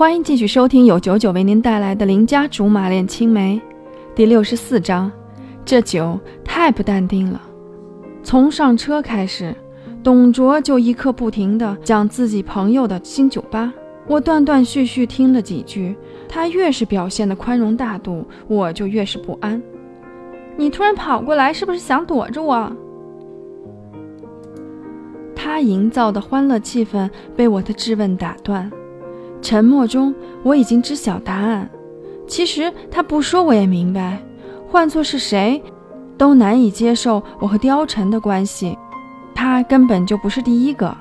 欢迎继续收听由九九为您带来的《邻家竹马恋青梅》第六十四章。这酒太不淡定了。从上车开始，董卓就一刻不停地讲自己朋友的新酒吧。我断断续续听了几句，他越是表现的宽容大度，我就越是不安。你突然跑过来，是不是想躲着我？他营造的欢乐气氛被我的质问打断。沉默中，我已经知晓答案。其实他不说我也明白，换做是谁，都难以接受我和貂蝉的关系。他根本就不是第一个，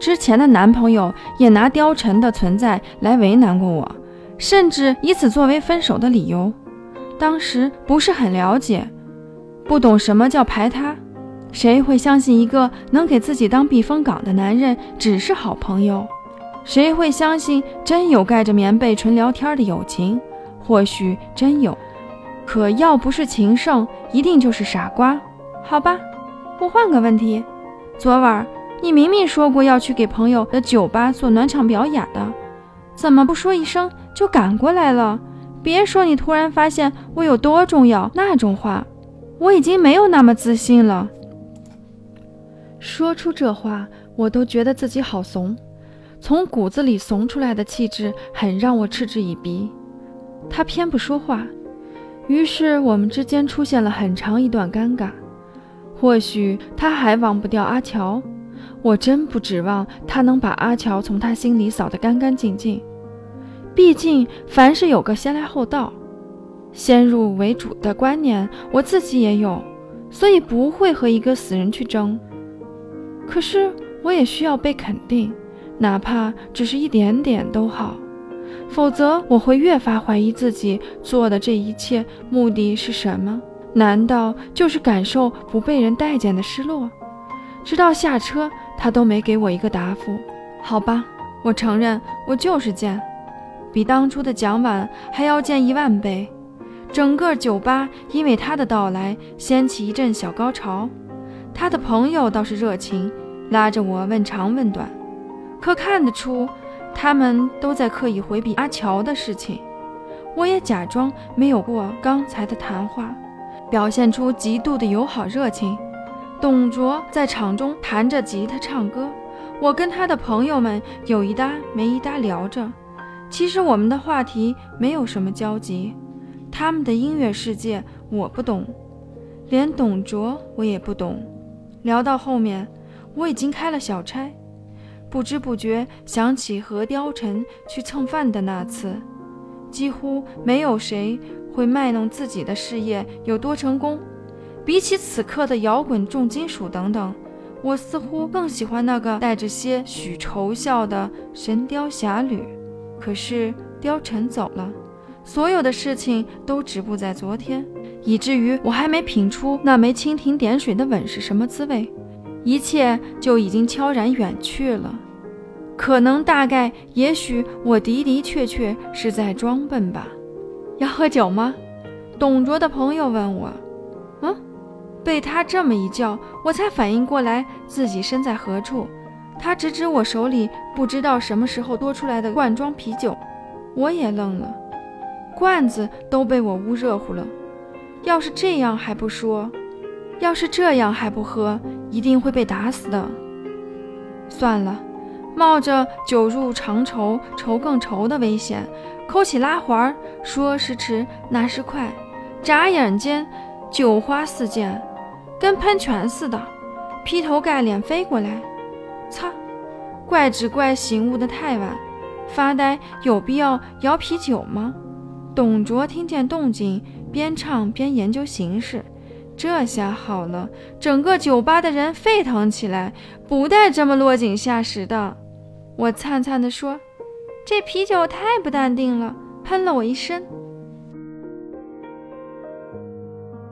之前的男朋友也拿貂蝉的存在来为难过我，甚至以此作为分手的理由。当时不是很了解，不懂什么叫排他，谁会相信一个能给自己当避风港的男人只是好朋友？谁会相信真有盖着棉被纯聊天的友情？或许真有，可要不是情圣，一定就是傻瓜。好吧，我换个问题。昨晚你明明说过要去给朋友的酒吧做暖场表演的，怎么不说一声就赶过来了？别说你突然发现我有多重要那种话，我已经没有那么自信了。说出这话，我都觉得自己好怂。从骨子里怂出来的气质很让我嗤之以鼻，他偏不说话，于是我们之间出现了很长一段尴尬。或许他还忘不掉阿乔，我真不指望他能把阿乔从他心里扫得干干净净。毕竟凡事有个先来后到，先入为主的观念我自己也有，所以不会和一个死人去争。可是我也需要被肯定。哪怕只是一点点都好，否则我会越发怀疑自己做的这一切目的是什么？难道就是感受不被人待见的失落？直到下车，他都没给我一个答复。好吧，我承认我就是贱，比当初的蒋婉还要贱一万倍。整个酒吧因为他的到来掀起一阵小高潮，他的朋友倒是热情，拉着我问长问短。可看得出，他们都在刻意回避阿乔的事情。我也假装没有过刚才的谈话，表现出极度的友好热情。董卓在场中弹着吉他唱歌，我跟他的朋友们有一搭没一搭聊着。其实我们的话题没有什么交集，他们的音乐世界我不懂，连董卓我也不懂。聊到后面，我已经开了小差。不知不觉想起和貂蝉去蹭饭的那次，几乎没有谁会卖弄自己的事业有多成功。比起此刻的摇滚、重金属等等，我似乎更喜欢那个带着些许嘲笑的《神雕侠侣》。可是貂蝉走了，所有的事情都止步在昨天，以至于我还没品出那枚蜻蜓点水的吻是什么滋味，一切就已经悄然远去了。可能大概也许我的的确确是在装笨吧。要喝酒吗？董卓的朋友问我。嗯，被他这么一叫，我才反应过来自己身在何处。他指指我手里不知道什么时候多出来的罐装啤酒，我也愣了。罐子都被我捂热乎了。要是这样还不说，要是这样还不喝，一定会被打死的。算了。冒着酒入长愁愁更愁的危险，抠起拉环，说时迟那时快，眨眼间酒花四溅，跟喷泉似的，劈头盖脸飞过来。擦，怪只怪醒悟的太晚，发呆有必要摇啤酒吗？董卓听见动静，边唱边研究形势。这下好了，整个酒吧的人沸腾起来，不带这么落井下石的。我灿灿地说：“这啤酒太不淡定了，喷了我一身。”